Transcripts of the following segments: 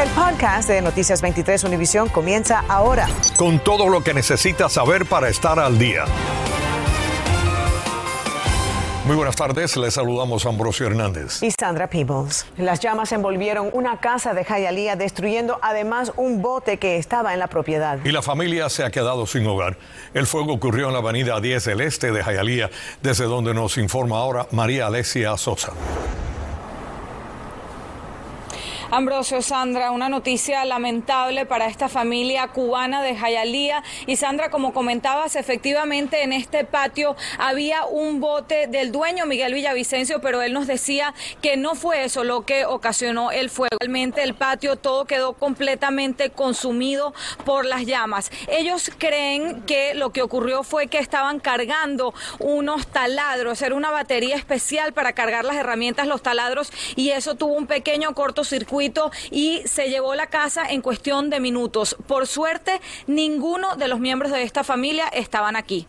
El podcast de Noticias 23 Univisión comienza ahora. Con todo lo que necesitas saber para estar al día. Muy buenas tardes, les saludamos a Ambrosio Hernández. Y Sandra Peebles. Las llamas envolvieron una casa de Jayalía, destruyendo además un bote que estaba en la propiedad. Y la familia se ha quedado sin hogar. El fuego ocurrió en la avenida 10 del Este de Jayalía, desde donde nos informa ahora María Alesia Sosa. Ambrosio, Sandra, una noticia lamentable para esta familia cubana de Jayalía. Y Sandra, como comentabas, efectivamente en este patio había un bote del dueño Miguel Villavicencio, pero él nos decía que no fue eso lo que ocasionó el fuego. Realmente el patio todo quedó completamente consumido por las llamas. Ellos creen que lo que ocurrió fue que estaban cargando unos taladros, era una batería especial para cargar las herramientas, los taladros, y eso tuvo un pequeño cortocircuito y se llevó la casa en cuestión de minutos. Por suerte, ninguno de los miembros de esta familia estaban aquí.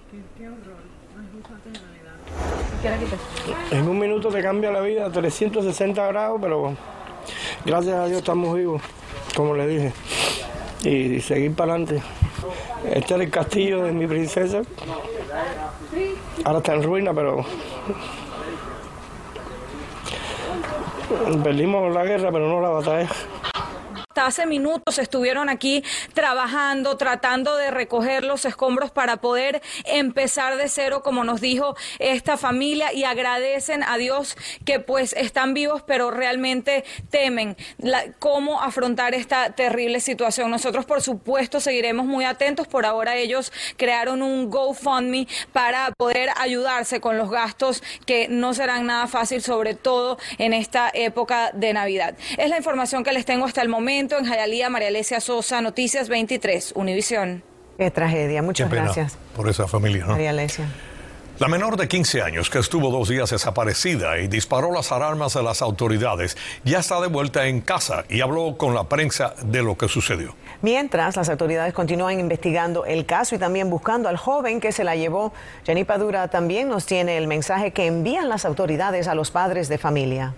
En un minuto te cambia la vida, 360 grados, pero gracias a Dios estamos vivos, como le dije, y seguir para adelante. Este es el castillo de mi princesa. Ahora está en ruina, pero Perdimos la guerra, pero no la batalla. Hasta hace minutos estuvieron aquí trabajando, tratando de recoger los escombros para poder empezar de cero, como nos dijo esta familia, y agradecen a Dios que pues están vivos, pero realmente temen cómo afrontar esta terrible situación. Nosotros, por supuesto, seguiremos muy atentos. Por ahora ellos crearon un GoFundMe para poder ayudarse con los gastos que no serán nada fácil, sobre todo en esta época de Navidad. Es la información que les tengo hasta el momento en Jayalía, María Alesia Sosa, Noticias 23, Univisión. Qué tragedia, muchas gracias. Por esa familia, ¿no? María Alesia. La menor de 15 años, que estuvo dos días desaparecida y disparó las alarmas de las autoridades, ya está de vuelta en casa y habló con la prensa de lo que sucedió. Mientras, las autoridades continúan investigando el caso y también buscando al joven que se la llevó. Jenny Padura también nos tiene el mensaje que envían las autoridades a los padres de familia.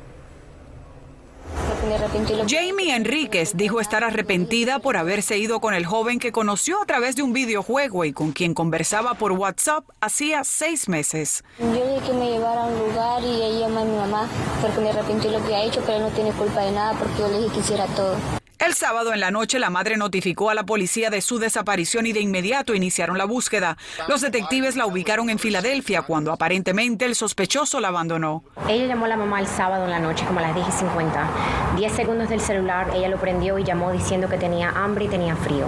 Jamie Enríquez dijo estar arrepentida por haberse ido con el joven que conoció a través de un videojuego y con quien conversaba por WhatsApp hacía seis meses. Yo dije que me llevara a un lugar y ella llamó a mi mamá porque me arrepentí lo que ha hecho, pero él no tiene culpa de nada porque yo le dije que hiciera todo. El sábado en la noche la madre notificó a la policía de su desaparición y de inmediato iniciaron la búsqueda. Los detectives la ubicaron en Filadelfia cuando aparentemente el sospechoso la abandonó. Ella llamó a la mamá el sábado en la noche como a las 10 y 50. Diez segundos del celular ella lo prendió y llamó diciendo que tenía hambre y tenía frío.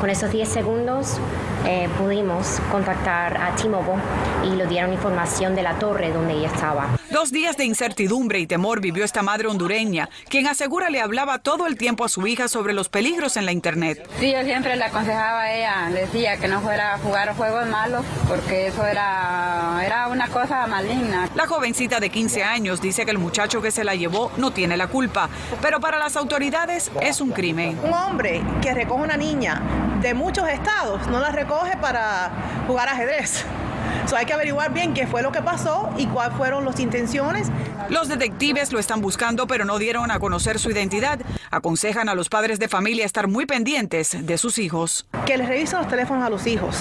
Con esos 10 segundos eh, pudimos contactar a T-Mobile y le dieron información de la torre donde ella estaba. Dos días de incertidumbre y temor vivió esta madre hondureña, quien asegura le hablaba todo el tiempo a su hija sobre los peligros en la Internet. Sí, yo siempre le aconsejaba a ella, decía que no fuera a jugar juegos malos porque eso era, era una cosa maligna. La jovencita de 15 años dice que el muchacho que se la llevó no tiene la culpa, pero para las autoridades es un crimen. Un hombre que recoge una niña de muchos estados no la recoge para jugar ajedrez. So hay que averiguar bien qué fue lo que pasó y cuáles fueron las intenciones. Los detectives lo están buscando, pero no dieron a conocer su identidad. Aconsejan a los padres de familia estar muy pendientes de sus hijos. Que les revisen los teléfonos a los hijos.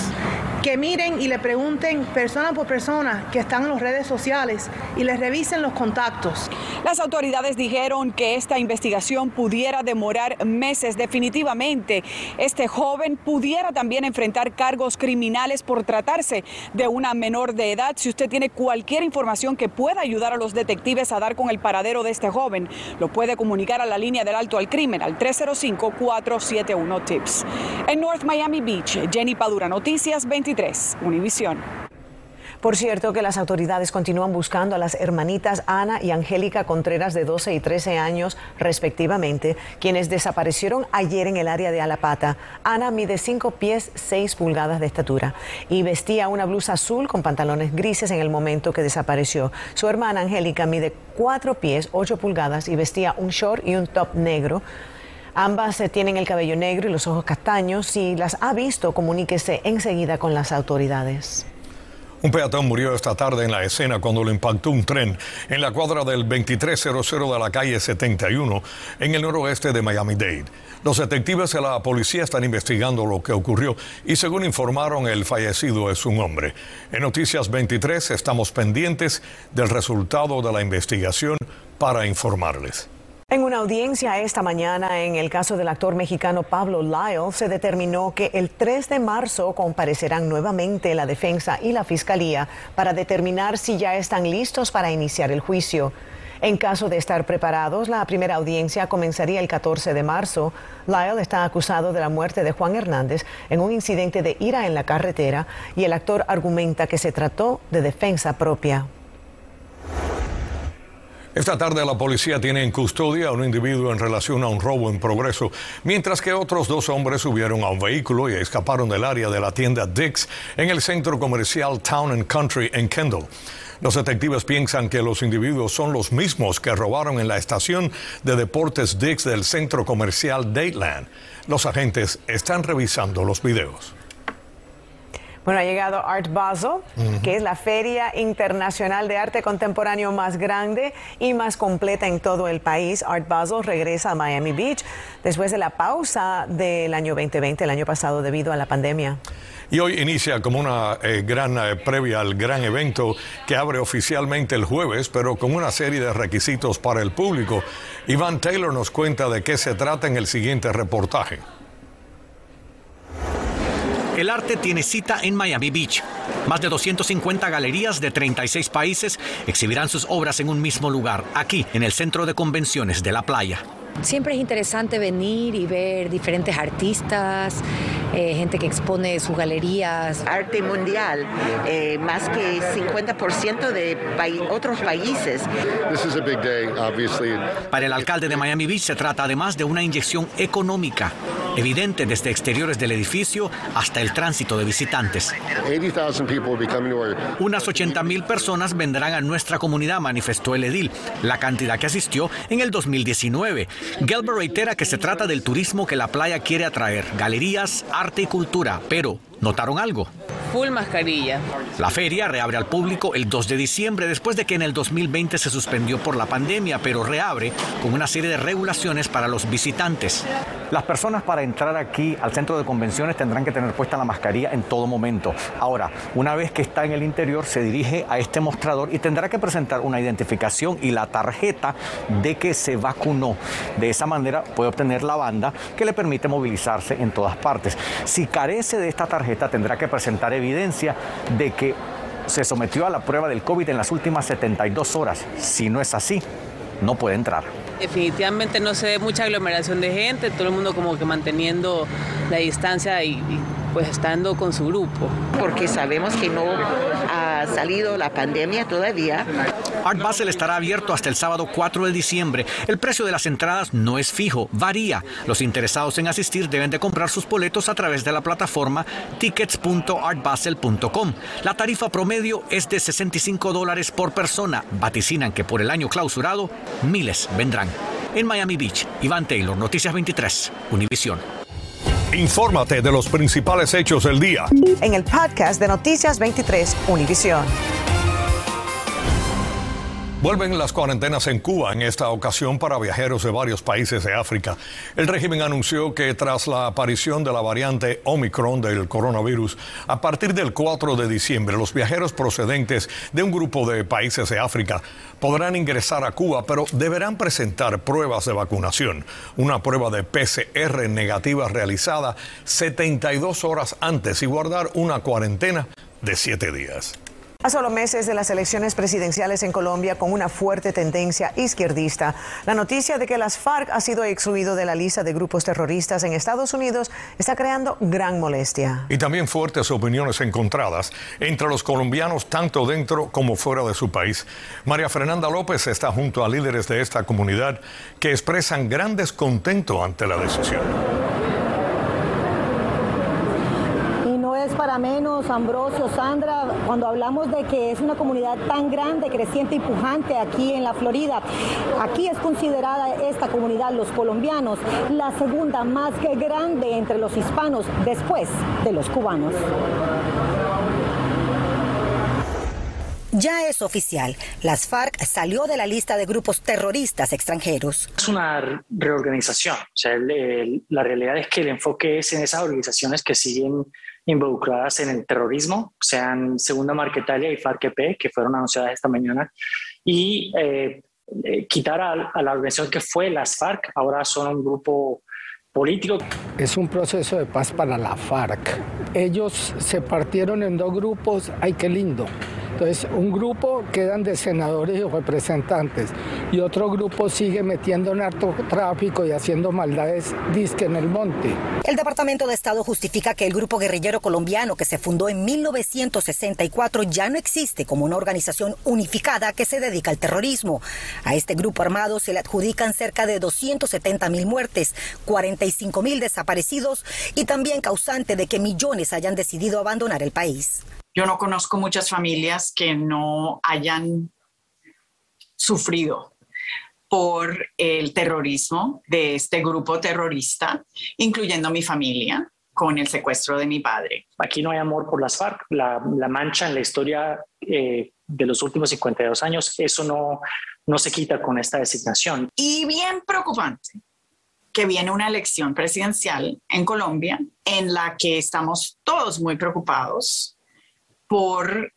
Que miren y le pregunten persona por persona que están en las redes sociales y les revisen los contactos. Las autoridades dijeron que esta investigación pudiera demorar meses definitivamente. Este joven pudiera también enfrentar cargos criminales por tratarse de una menor de edad. Si usted tiene cualquier información que pueda ayudar a los detectives a dar con el paradero de este joven, lo puede comunicar a la línea del alto al crimen al 305-471-TIPS. En North Miami Beach, Jenny Padura, Noticias 23, Univisión. Por cierto, que las autoridades continúan buscando a las hermanitas Ana y Angélica Contreras de 12 y 13 años respectivamente, quienes desaparecieron ayer en el área de Alapata. Ana mide 5 pies 6 pulgadas de estatura y vestía una blusa azul con pantalones grises en el momento que desapareció. Su hermana Angélica mide 4 pies 8 pulgadas y vestía un short y un top negro. Ambas tienen el cabello negro y los ojos castaños. Si las ha visto, comuníquese enseguida con las autoridades. Un peatón murió esta tarde en la escena cuando lo impactó un tren en la cuadra del 2300 de la calle 71 en el noroeste de Miami-Dade. Los detectives de la policía están investigando lo que ocurrió y según informaron el fallecido es un hombre. En Noticias 23 estamos pendientes del resultado de la investigación para informarles. En una audiencia esta mañana en el caso del actor mexicano Pablo Lyle, se determinó que el 3 de marzo comparecerán nuevamente la defensa y la fiscalía para determinar si ya están listos para iniciar el juicio. En caso de estar preparados, la primera audiencia comenzaría el 14 de marzo. Lyle está acusado de la muerte de Juan Hernández en un incidente de ira en la carretera y el actor argumenta que se trató de defensa propia. Esta tarde la policía tiene en custodia a un individuo en relación a un robo en progreso, mientras que otros dos hombres subieron a un vehículo y escaparon del área de la tienda Dix en el centro comercial Town and Country en Kendall. Los detectives piensan que los individuos son los mismos que robaron en la estación de deportes Dix del centro comercial Dateland. Los agentes están revisando los videos. Bueno, ha llegado Art Basel, que es la feria internacional de arte contemporáneo más grande y más completa en todo el país. Art Basel regresa a Miami Beach después de la pausa del año 2020, el año pasado, debido a la pandemia. Y hoy inicia como una eh, gran eh, previa al gran evento que abre oficialmente el jueves, pero con una serie de requisitos para el público. Iván Taylor nos cuenta de qué se trata en el siguiente reportaje. El arte tiene cita en Miami Beach. Más de 250 galerías de 36 países exhibirán sus obras en un mismo lugar, aquí, en el centro de convenciones de la playa. Siempre es interesante venir y ver diferentes artistas, eh, gente que expone sus galerías. Arte mundial, eh, más que 50% de otros países. Para el alcalde de Miami Beach se trata además de una inyección económica, evidente desde exteriores del edificio hasta el tránsito de visitantes. Unas 80 mil personas vendrán a nuestra comunidad, manifestó el edil, la cantidad que asistió en el 2019. Gelber reitera que se trata del turismo que la playa quiere atraer, galerías, arte y cultura, pero ¿notaron algo? Full mascarilla. La feria reabre al público el 2 de diciembre después de que en el 2020 se suspendió por la pandemia, pero reabre con una serie de regulaciones para los visitantes. Las personas para entrar aquí al centro de convenciones tendrán que tener puesta la mascarilla en todo momento. Ahora, una vez que está en el interior, se dirige a este mostrador y tendrá que presentar una identificación y la tarjeta de que se vacunó. De esa manera puede obtener la banda que le permite movilizarse en todas partes. Si carece de esta tarjeta, tendrá que presentar evidencia de que se sometió a la prueba del COVID en las últimas 72 horas. Si no es así, no puede entrar. Definitivamente no se ve mucha aglomeración de gente, todo el mundo como que manteniendo la distancia y, y pues estando con su grupo. Porque sabemos que no ha salido la pandemia todavía. Art Basel estará abierto hasta el sábado 4 de diciembre. El precio de las entradas no es fijo, varía. Los interesados en asistir deben de comprar sus boletos a través de la plataforma tickets.artbasel.com. La tarifa promedio es de 65 dólares por persona. Vaticinan que por el año clausurado, miles vendrán. En Miami Beach, Iván Taylor, Noticias 23, Univisión. Infórmate de los principales hechos del día. En el podcast de Noticias 23, Univisión. Vuelven las cuarentenas en Cuba en esta ocasión para viajeros de varios países de África. El régimen anunció que tras la aparición de la variante Omicron del coronavirus, a partir del 4 de diciembre los viajeros procedentes de un grupo de países de África podrán ingresar a Cuba, pero deberán presentar pruebas de vacunación. Una prueba de PCR negativa realizada 72 horas antes y guardar una cuarentena de 7 días. A solo meses de las elecciones presidenciales en Colombia con una fuerte tendencia izquierdista, la noticia de que las FARC ha sido excluido de la lista de grupos terroristas en Estados Unidos está creando gran molestia. Y también fuertes opiniones encontradas entre los colombianos tanto dentro como fuera de su país. María Fernanda López está junto a líderes de esta comunidad que expresan gran descontento ante la decisión. es para menos, Ambrosio, Sandra, cuando hablamos de que es una comunidad tan grande, creciente y pujante aquí en la Florida. Aquí es considerada esta comunidad, los colombianos, la segunda más grande entre los hispanos después de los cubanos. Ya es oficial, las FARC salió de la lista de grupos terroristas extranjeros. Es una reorganización, o sea, la realidad es que el enfoque es en esas organizaciones que siguen involucradas en el terrorismo, sean Segunda Marquetalia y FARC-EP, que fueron anunciadas esta mañana, y eh, eh, quitar a, a, la organización que fue las FARC, ahora son un grupo político. Es un proceso de paz para la FARC. Ellos se partieron en dos grupos, ay qué lindo. Entonces, un grupo quedan de senadores y representantes y otro grupo sigue metiendo narcotráfico y haciendo maldades disque en el monte. El Departamento de Estado justifica que el grupo guerrillero colombiano que se fundó en 1964 ya no existe como una organización unificada que se dedica al terrorismo. A este grupo armado se le adjudican cerca de 270 mil muertes, 45 mil desaparecidos y también causante de que millones hayan decidido abandonar el país. Yo no conozco muchas familias que no hayan sufrido por el terrorismo de este grupo terrorista, incluyendo mi familia, con el secuestro de mi padre. Aquí no hay amor por las FARC, la, mancha en la historia eh, de los últimos 52 años, eso no, no se quita con esta designación. Y bien preocupante que viene una elección presidencial en Colombia en la que estamos todos muy preocupados por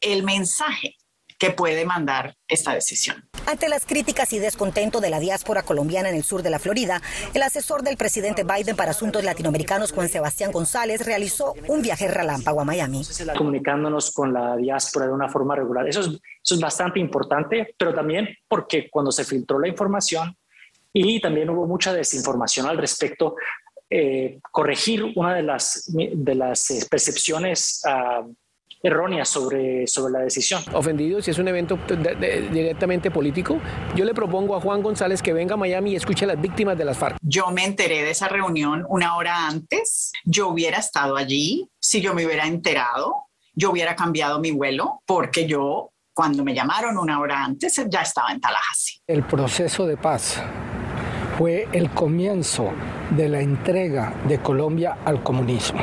el mensaje que puede mandar esta decisión. Ante las críticas y descontento de la diáspora colombiana en el sur de la Florida, el asesor del presidente Biden para asuntos latinoamericanos, Juan Sebastián González, realizó un viaje relámpago a Miami. Comunicándonos con la diáspora de una forma regular. Eso es, eso es bastante importante, pero también porque cuando se filtró la información y también hubo mucha desinformación al respecto, eh, corregir una de las, de las eh, percepciones uh, errónea sobre, sobre la decisión. Ofendido, si es un evento directamente político, yo le propongo a Juan González que venga a Miami y escuche a las víctimas de las FARC. Yo me enteré de esa reunión una hora antes, yo hubiera estado allí, si yo me hubiera enterado, yo hubiera cambiado mi vuelo porque yo cuando me llamaron una hora antes ya estaba en Tallahassee. El proceso de paz fue el comienzo de la entrega de Colombia al comunismo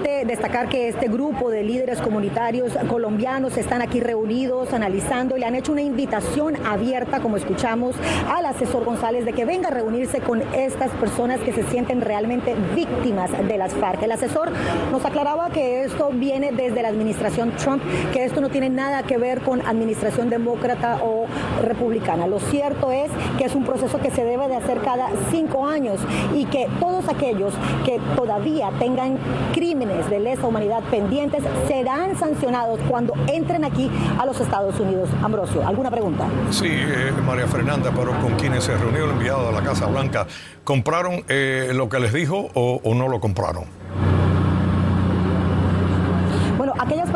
destacar que este grupo de líderes comunitarios colombianos están aquí reunidos, analizando y le han hecho una invitación abierta, como escuchamos, al asesor González de que venga a reunirse con estas personas que se sienten realmente víctimas de las FARC. El asesor nos aclaraba que esto viene desde la administración Trump, que esto no tiene nada que ver con administración demócrata o republicana. Lo cierto es que es un proceso que se debe de hacer cada cinco años y que todos aquellos que todavía tengan crímenes de lesa humanidad pendientes serán sancionados cuando entren aquí a los Estados Unidos. Ambrosio, ¿alguna pregunta? Sí, eh, María Fernanda, pero con quienes se reunió el enviado de la Casa Blanca, ¿compraron eh, lo que les dijo o no lo compraron?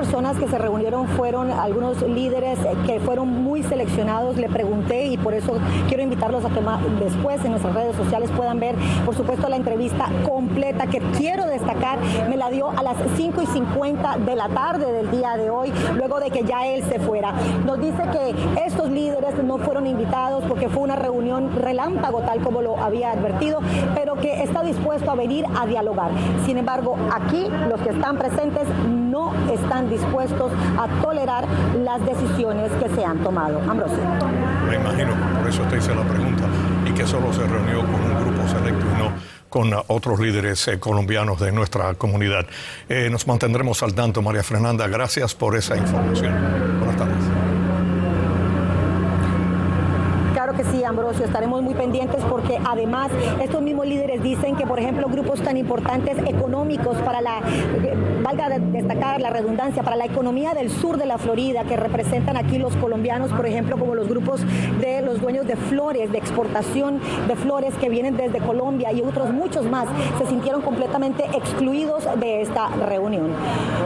Personas que se reunieron fueron algunos líderes que fueron muy seleccionados, le pregunté y por eso quiero invitarlos a que después en nuestras redes sociales puedan ver, por supuesto, la entrevista completa que quiero destacar, me la dio a las 5 y 50 de la tarde del día de hoy, luego de que ya él se fuera. Nos dice que estos líderes no fueron invitados porque fue una reunión relámpago, tal como lo había advertido, pero que está dispuesto a venir a dialogar. Sin embargo, aquí los que están presentes no están dispuestos a tolerar las decisiones que se han tomado. Ambrosio. Me imagino, por eso te hice la pregunta, y que solo se reunió con un grupo selecto y no con otros líderes eh, colombianos de nuestra comunidad. Eh, nos mantendremos al tanto, María Fernanda. Gracias por esa información. Buenas tardes. que sí, Estaremos muy pendientes porque además estos mismos líderes dicen que, por ejemplo, grupos tan importantes económicos para la, valga destacar la redundancia, para la economía del sur de la Florida, que representan aquí los colombianos, por ejemplo, como los grupos de los dueños de flores, de exportación de flores que vienen desde Colombia y otros muchos más, se sintieron completamente excluidos de esta reunión.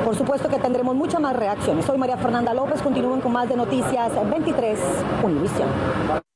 Por supuesto que tendremos muchas más reacciones. Soy María Fernanda López, continúen con más de Noticias 23 Univisión.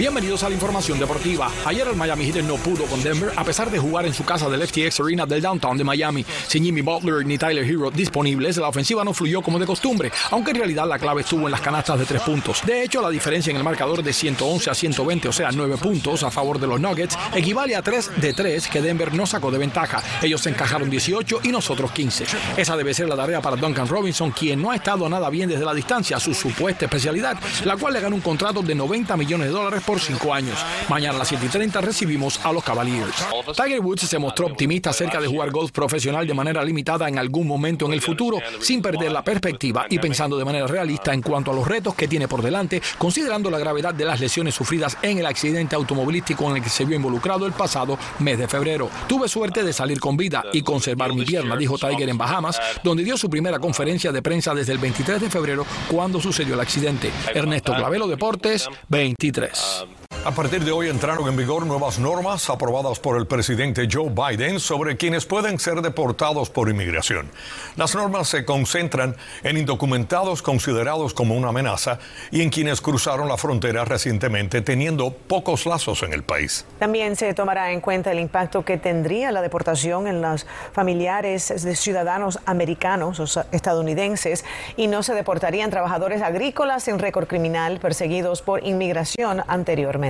Bienvenidos a la información deportiva. Ayer el Miami Heat no pudo con Denver a pesar de jugar en su casa del FTX Arena del downtown de Miami. Sin Jimmy Butler ni Tyler Hero disponibles, la ofensiva no fluyó como de costumbre, aunque en realidad la clave estuvo en las canastas de tres puntos. De hecho, la diferencia en el marcador de 111 a 120, o sea, 9 puntos a favor de los Nuggets, equivale a 3 de 3 que Denver no sacó de ventaja. Ellos encajaron 18 y nosotros 15. Esa debe ser la tarea para Duncan Robinson, quien no ha estado nada bien desde la distancia, su supuesta especialidad, la cual le gana un contrato de 90 millones de dólares por cinco años. Mañana a las 7 y 30 recibimos a los Cavaliers. Tiger Woods se mostró optimista acerca de jugar golf profesional de manera limitada en algún momento en el futuro, sin perder la perspectiva y pensando de manera realista en cuanto a los retos que tiene por delante, considerando la gravedad de las lesiones sufridas en el accidente automovilístico en el que se vio involucrado el pasado mes de febrero. Tuve suerte de salir con vida y conservar mi pierna, dijo Tiger en Bahamas, donde dio su primera conferencia de prensa desde el 23 de febrero cuando sucedió el accidente. Ernesto Clavelo Deportes, 23. A partir de hoy entraron en vigor nuevas normas aprobadas por el presidente Joe Biden sobre quienes pueden ser deportados por inmigración. Las normas se concentran en indocumentados considerados como una amenaza y en quienes cruzaron la frontera recientemente teniendo pocos lazos en el país. También se tomará en cuenta el impacto que tendría la deportación en los familiares de ciudadanos americanos o estadounidenses y no se deportarían trabajadores agrícolas en récord criminal perseguidos por inmigración anteriormente.